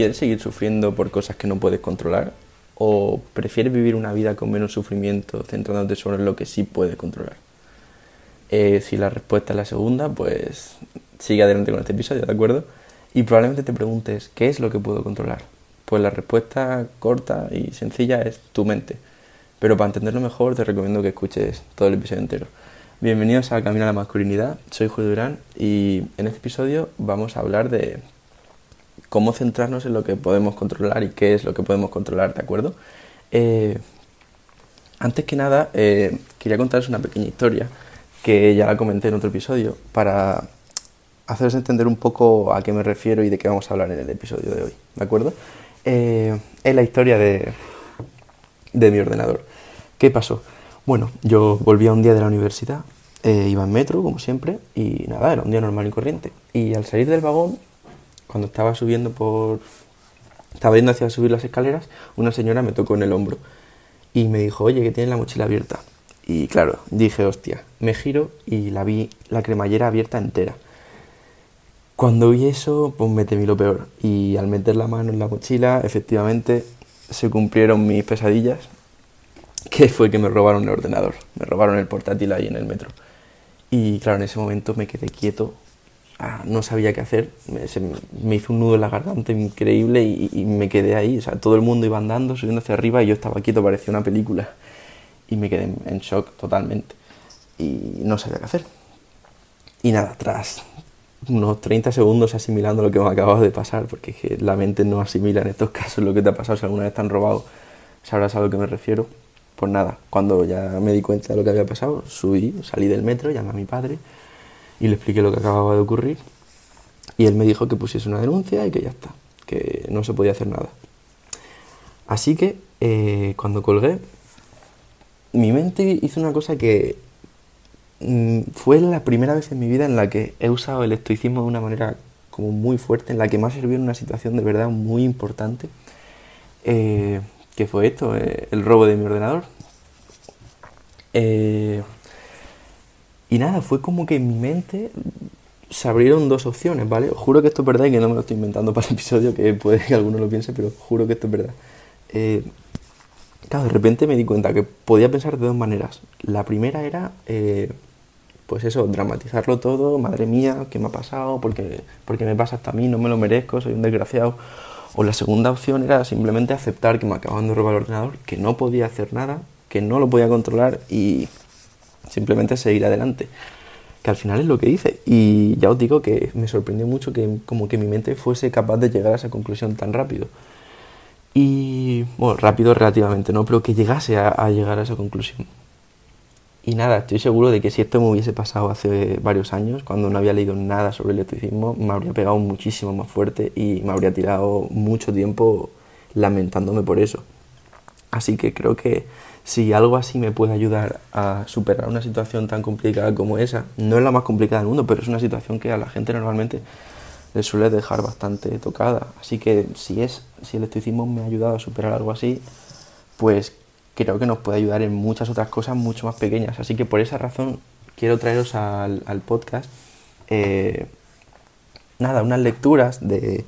¿Quieres seguir sufriendo por cosas que no puedes controlar? ¿O prefieres vivir una vida con menos sufrimiento, centrándote sobre lo que sí puedes controlar? Eh, si la respuesta es la segunda, pues sigue adelante con este episodio, ¿de acuerdo? Y probablemente te preguntes, ¿qué es lo que puedo controlar? Pues la respuesta corta y sencilla es tu mente. Pero para entenderlo mejor te recomiendo que escuches todo el episodio entero. Bienvenidos a Camino a la Masculinidad, soy Julio Durán y en este episodio vamos a hablar de cómo centrarnos en lo que podemos controlar y qué es lo que podemos controlar, ¿de acuerdo? Eh, antes que nada, eh, quería contaros una pequeña historia que ya la comenté en otro episodio para haceros entender un poco a qué me refiero y de qué vamos a hablar en el episodio de hoy, ¿de acuerdo? Eh, es la historia de, de mi ordenador. ¿Qué pasó? Bueno, yo volvía un día de la universidad, iba en metro, como siempre, y nada, era un día normal y corriente. Y al salir del vagón cuando estaba subiendo por... Estaba yendo hacia subir las escaleras, una señora me tocó en el hombro y me dijo, oye, que tienes la mochila abierta. Y claro, dije, hostia, me giro y la vi la cremallera abierta entera. Cuando vi eso, pues me temí lo peor. Y al meter la mano en la mochila, efectivamente, se cumplieron mis pesadillas, que fue que me robaron el ordenador. Me robaron el portátil ahí en el metro. Y claro, en ese momento me quedé quieto Ah, no sabía qué hacer, me, hizo un nudo en la garganta increíble y, me quedé ahí, o sea, todo el mundo iba andando, subiendo hacia arriba y yo estaba quieto, parecía una película y me quedé en, shock totalmente y no sabía qué hacer. Y nada, tras unos 30 segundos asimilando lo que me acababa de pasar, porque es que la mente no asimila en estos casos lo que te ha pasado, si alguna vez te han robado, sabrás a lo que me refiero. Pues nada, cuando ya me di cuenta de lo que había pasado, subí, salí del metro, llamé a mi padre y le expliqué lo que acababa de ocurrir y él me dijo que pusiese una denuncia y que ya está, que no se podía hacer nada. Así que eh, cuando colgué, mi mente hizo una cosa que mm, fue la primera vez en mi vida en la que he usado el estoicismo de una manera como muy fuerte, en la que me ha servido en una situación de verdad muy importante, eh, que fue esto, eh, el robo de mi ordenador. Y nada, fue como que en mi mente se abrieron dos opciones, ¿vale? Juro que esto es verdad y que no me lo estoy inventando para el episodio, que puede que alguno lo piense, pero juro que esto es verdad. Eh, claro, de repente me di cuenta que podía pensar de dos maneras. La primera era, eh, pues eso, dramatizarlo todo, madre mía, ¿qué me ha pasado? Porque, porque me pasa hasta a mí, no me lo merezco, soy un desgraciado. O la segunda opción era simplemente aceptar que me acaban de robar el ordenador, que no podía hacer nada, que no lo podía controlar y simplemente seguir adelante. Que al final es lo que hice. Y ya os digo que me sorprendió mucho que como que mi mente fuese capaz de llegar a esa conclusión tan rápido. Y bueno, rápido relativamente, ¿no? Pero que llegase a, llegar a esa conclusión. Y nada, estoy seguro de que si esto me hubiese pasado hace varios años, cuando no había leído nada sobre el estoicismo, me habría pegado muchísimo más fuerte y me habría tirado mucho tiempo lamentándome por eso. Así que creo que si algo así me puede ayudar a superar una situación tan complicada como esa, no es la más complicada del mundo, pero es una situación que a la gente normalmente le suele dejar bastante tocada. Así que si es, si el estoicismo me ha ayudado a superar algo así, pues creo que nos puede ayudar en muchas otras cosas mucho más pequeñas. Así que por esa razón quiero traeros al, podcast eh, nada, unas lecturas de,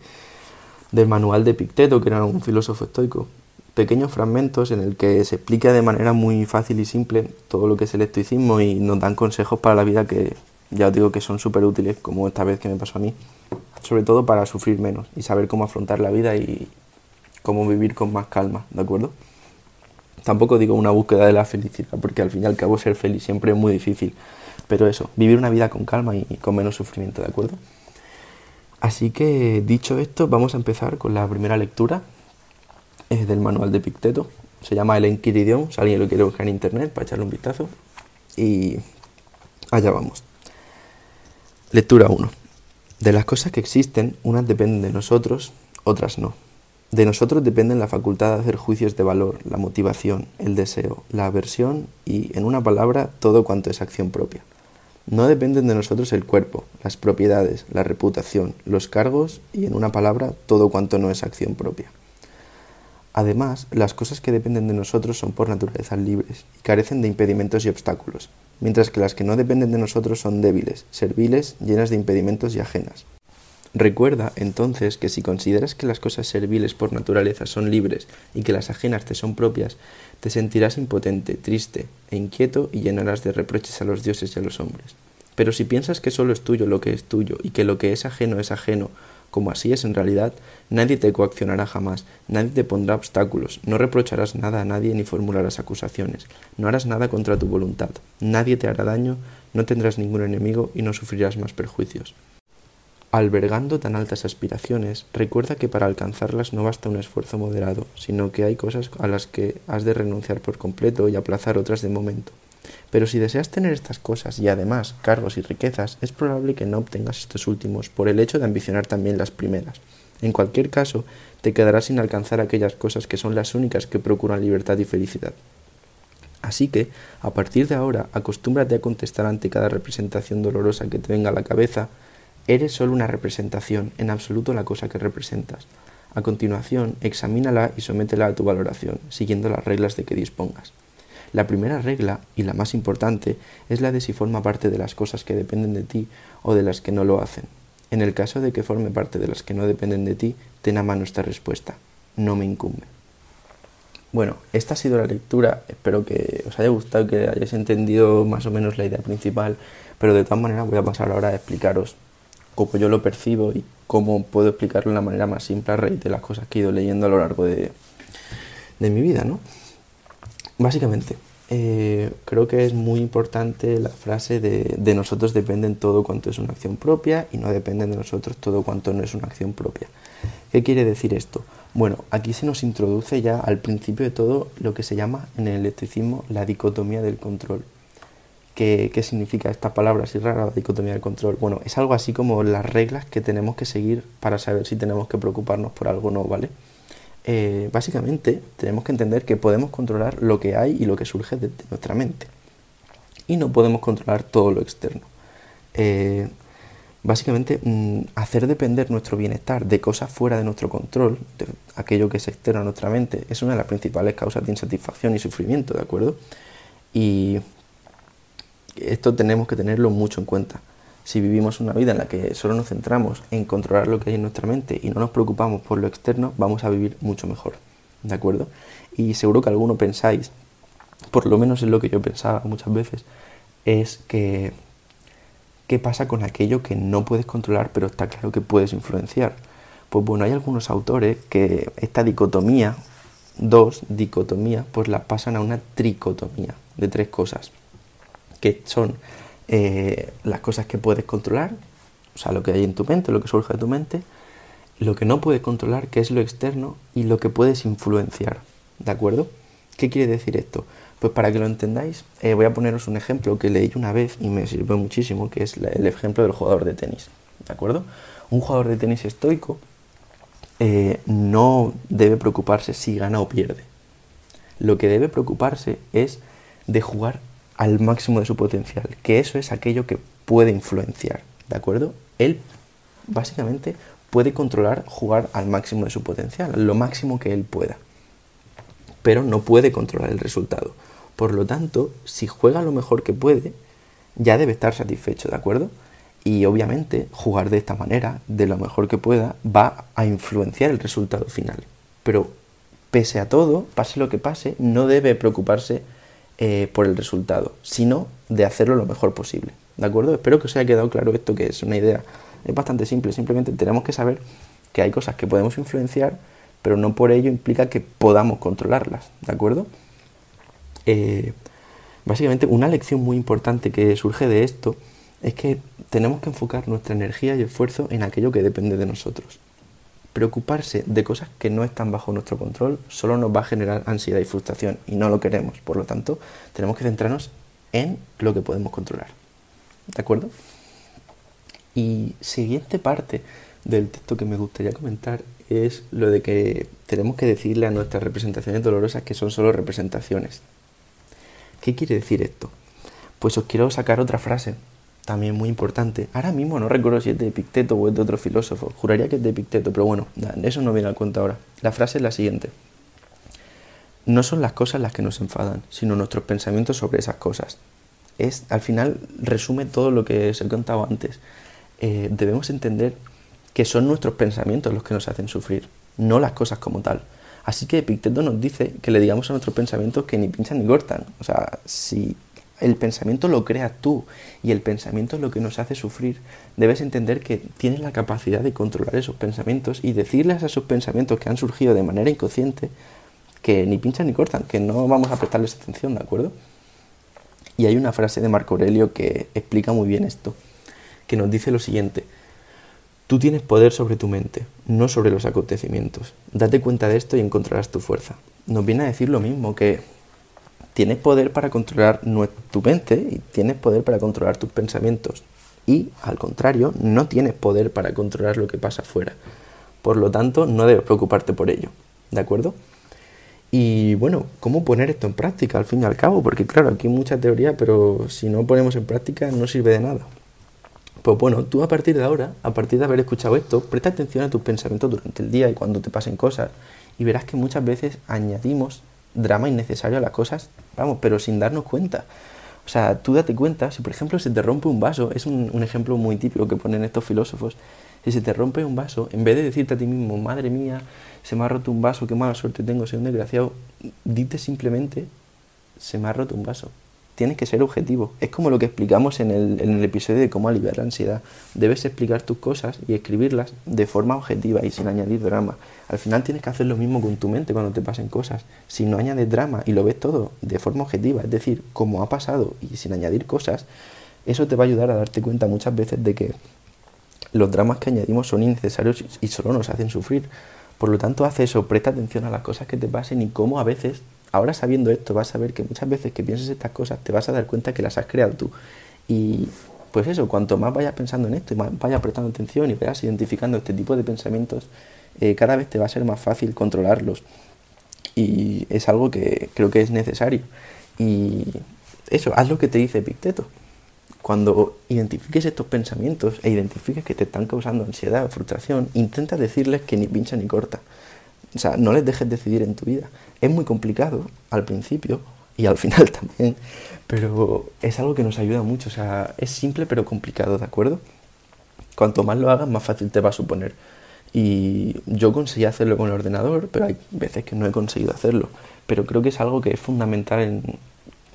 del manual de Picteto, que era un filósofo estoico, pequeños fragmentos en el que se explica de manera muy fácil y simple todo lo que es el estoicismo y nos dan consejos para la vida que ya os digo que son súper útiles, como esta vez que me pasó a mí, sobre todo para sufrir menos y saber cómo afrontar la vida y cómo vivir con más calma, ¿de acuerdo? Tampoco digo una búsqueda de la felicidad, porque al fin y al cabo ser feliz siempre es muy difícil, pero eso, vivir una vida con calma y con menos sufrimiento, ¿de acuerdo? Así que dicho esto, vamos a empezar con la primera lectura, es del manual de Picteto. Se llama El Enquiridión, si alguien lo quiere buscar en internet para echarle un vistazo. Y allá vamos. Lectura 1. De las cosas que existen, unas dependen de nosotros, otras no. De nosotros dependen la facultad de hacer juicios de valor, la motivación, el deseo, la aversión y, en una palabra, todo cuanto es acción propia. No dependen de nosotros el cuerpo, las propiedades, la reputación, los cargos y, en una palabra, todo cuanto no es acción propia. Además, las cosas que dependen de nosotros son por naturaleza libres y carecen de impedimentos y obstáculos, mientras que las que no dependen de nosotros son débiles, serviles, llenas de impedimentos y ajenas. Recuerda entonces que si consideras que las cosas serviles por naturaleza son libres y que las ajenas te son propias, te sentirás impotente, triste e inquieto y llenarás de reproches a los dioses y a los hombres. Pero si piensas que solo es tuyo lo que es tuyo y que lo que es ajeno es ajeno, como así es en realidad, nadie te coaccionará jamás, nadie te pondrá obstáculos, no reprocharás nada a nadie ni formularás acusaciones, no harás nada contra tu voluntad, nadie te hará daño, no tendrás ningún enemigo y no sufrirás más perjuicios. Albergando tan altas aspiraciones, recuerda que para alcanzarlas no basta un esfuerzo moderado, sino que hay cosas a las que has de renunciar por completo y aplazar otras de momento. Pero si deseas tener estas cosas y además cargos y riquezas, es probable que no obtengas estos últimos por el hecho de ambicionar también las primeras. En cualquier caso, te quedarás sin alcanzar aquellas cosas que son las únicas que procuran libertad y felicidad. Así que, a partir de ahora, acostúmbrate a contestar ante cada representación dolorosa que te venga a la cabeza Eres solo una representación, en absoluto la cosa que representas. A continuación, examínala y sométela a tu valoración, siguiendo las reglas de que dispongas. La primera regla, y la más importante, es la de si forma parte de las cosas que dependen de ti o de las que no lo hacen. En el caso de que forme parte de las que no dependen de ti, ten a mano esta respuesta. No me incumbe. Bueno, esta ha sido la lectura. Espero que os haya gustado, que hayáis entendido más o menos la idea principal, pero de todas maneras voy a pasar ahora a explicaros cómo yo lo percibo y cómo puedo explicarlo de una manera más simple a raíz de las cosas que he ido leyendo a lo largo de, de mi vida, ¿no? Básicamente, eh, creo que es muy importante la frase de, de nosotros dependen todo cuanto es una acción propia y no dependen de nosotros todo cuanto no es una acción propia. ¿Qué quiere decir esto? Bueno, aquí se nos introduce ya al principio de todo lo que se llama en el electricismo la dicotomía del control. ¿Qué, significa esta palabra así rara, la dicotomía del control? Bueno, es algo así como las reglas que tenemos que seguir para saber si tenemos que preocuparnos por algo o no, ¿vale? Eh, básicamente tenemos que entender que podemos controlar lo que hay y lo que surge de, nuestra mente. Y no podemos controlar todo lo externo. Eh, básicamente, mm, hacer depender nuestro bienestar de cosas fuera de nuestro control, de aquello que es externo a nuestra mente, es una de las principales causas de insatisfacción y sufrimiento, ¿de acuerdo? Y esto tenemos que tenerlo mucho en cuenta. Si vivimos una vida en la que solo nos centramos en controlar lo que hay en nuestra mente y no nos preocupamos por lo externo, vamos a vivir mucho mejor. ¿De acuerdo? Y seguro que alguno pensáis, por lo menos es lo que yo pensaba muchas veces, es que ¿qué pasa con aquello que no puedes controlar pero está claro que puedes influenciar? Pues bueno, hay algunos autores que esta dicotomía, dos dicotomía, pues la pasan a una tricotomía de tres cosas que son eh, las cosas que puedes controlar, o sea, lo que hay en tu mente, lo que surge de tu mente, lo que no puedes controlar, que es lo externo, y lo que puedes influenciar, ¿de acuerdo? ¿Qué quiere decir esto? Pues para que lo entendáis, eh, voy a poneros un ejemplo que leí una vez y me sirvió muchísimo, que es el ejemplo del jugador de tenis, ¿de acuerdo? Un jugador de tenis estoico eh, no debe preocuparse si gana o pierde. Lo que debe preocuparse es de jugar al máximo de su potencial, que eso es aquello que puede influenciar, ¿de acuerdo? Él básicamente puede controlar jugar al máximo de su potencial, lo máximo que él pueda, pero no puede controlar el resultado. Por lo tanto, si juega lo mejor que puede, ya debe estar satisfecho, ¿de acuerdo? Y obviamente jugar de esta manera, de lo mejor que pueda, va a influenciar el resultado final. Pero pese a todo, pase lo que pase, no debe preocuparse eh, por el resultado, sino de hacerlo lo mejor posible. ¿De acuerdo? Espero que os haya quedado claro esto, que es una idea es bastante simple. Simplemente tenemos que saber que hay cosas que podemos influenciar, pero no por ello implica que podamos controlarlas. ¿De acuerdo? Eh, básicamente, una lección muy importante que surge de esto es que tenemos que enfocar nuestra energía y esfuerzo en aquello que depende de nosotros. Preocuparse de cosas que no están bajo nuestro control solo nos va a generar ansiedad y frustración y no lo queremos. Por lo tanto, tenemos que centrarnos en lo que podemos controlar. ¿De acuerdo? Y siguiente parte del texto que me gustaría comentar es lo de que tenemos que decirle a nuestras representaciones dolorosas que son solo representaciones. ¿Qué quiere decir esto? Pues os quiero sacar otra frase también muy importante. Ahora mismo no recuerdo si es de Epicteto o es de otro filósofo. Juraría que es de Epicteto, pero bueno, eso no viene al cuento ahora. La frase es la siguiente. No son las cosas las que nos enfadan, sino nuestros pensamientos sobre esas cosas. Es, al final resume todo lo que os he contado antes. Eh, debemos entender que son nuestros pensamientos los que nos hacen sufrir, no las cosas como tal. Así que Epicteto nos dice que le digamos a nuestros pensamientos que ni pinchan ni cortan. O sea, si el pensamiento lo creas tú y el pensamiento es lo que nos hace sufrir, debes entender que tienes la capacidad de controlar esos pensamientos y decirles a esos pensamientos que han surgido de manera inconsciente que ni pinchan ni cortan, que no vamos a prestarles atención, ¿de acuerdo? Y hay una frase de Marco Aurelio que explica muy bien esto, que nos dice lo siguiente, tú tienes poder sobre tu mente, no sobre los acontecimientos. Date cuenta de esto y encontrarás tu fuerza. Nos viene a decir lo mismo, que tienes poder para controlar tu mente y tienes poder para controlar tus pensamientos. Y, al contrario, no tienes poder para controlar lo que pasa afuera. Por lo tanto, no debes preocuparte por ello. ¿De acuerdo? Y bueno, ¿cómo poner esto en práctica al fin y al cabo? Porque claro, aquí hay mucha teoría, pero si no ponemos en práctica no sirve de nada. Pues bueno, tú a partir de ahora, a partir de haber escuchado esto, presta atención a tus pensamientos durante el día y cuando te pasen cosas. Y verás que muchas veces añadimos drama innecesario a las cosas, vamos, pero sin darnos cuenta. O sea, tú date cuenta, si por ejemplo se te rompe un vaso, es un, un ejemplo muy típico que ponen estos filósofos, si se te rompe un vaso, en vez de decirte a ti mismo, madre mía, se me ha roto un vaso, qué mala suerte tengo, soy un desgraciado, dite simplemente, se me ha roto un vaso. Tienes que ser objetivo. Es como lo que explicamos en el, en el episodio de cómo aliviar la ansiedad. Debes explicar tus cosas y escribirlas de forma objetiva y sin añadir drama. Al final tienes que hacer lo mismo con tu mente cuando te pasen cosas. Si no añades drama y lo ves todo de forma objetiva, es decir, como ha pasado y sin añadir cosas, eso te va a ayudar a darte cuenta muchas veces de que los dramas que añadimos son innecesarios y solo nos hacen sufrir. Por lo tanto, haz eso, presta atención a las cosas que te pasen y cómo a veces, ahora sabiendo esto, vas a ver que muchas veces que pienses estas cosas te vas a dar cuenta que las has creado tú. Y pues eso, cuanto más vayas pensando en esto y más vayas prestando atención y vayas identificando este tipo de pensamientos, eh, cada vez te va a ser más fácil controlarlos. Y es algo que creo que es necesario. Y eso, haz lo que te dice Epicteto cuando identifiques estos pensamientos e identifiques que te están causando ansiedad o frustración, intenta decirles que ni pincha ni corta. O sea, no les dejes decidir en tu vida. Es muy complicado al principio y al final también, pero es algo que nos ayuda mucho. O sea, es simple pero complicado, ¿de acuerdo? Cuanto más lo hagas, más fácil te va a suponer. Y yo conseguí hacerlo con el ordenador, pero hay veces que no he conseguido hacerlo. Pero creo que es algo que es fundamental en,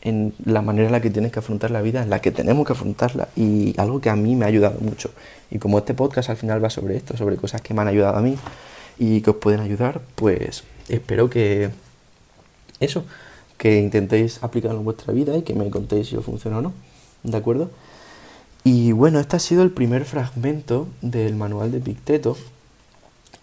en la manera en la que tienes que afrontar la vida, en la que tenemos que afrontarla y algo que a mí me ha ayudado mucho. Y como este podcast al final va sobre esto, sobre cosas que me han ayudado a mí y que os pueden ayudar, pues espero que eso, que intentéis aplicarlo en vuestra vida y que me contéis si os funciona o no, ¿de acuerdo? Y bueno, este ha sido el primer fragmento del manual de Picteto.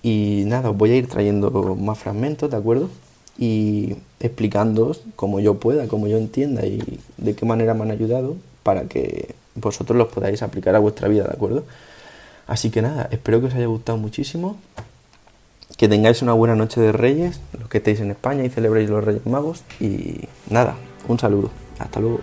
Y nada, os voy a ir trayendo más fragmentos, ¿de acuerdo? y explicándoos como yo pueda, como yo entienda y de qué manera me han ayudado para que vosotros los podáis aplicar a vuestra vida, ¿de acuerdo? Así que nada, espero que os haya gustado muchísimo, que tengáis una buena noche de Reyes, los que estéis en España y celebréis los Reyes Magos y nada, un saludo, hasta luego.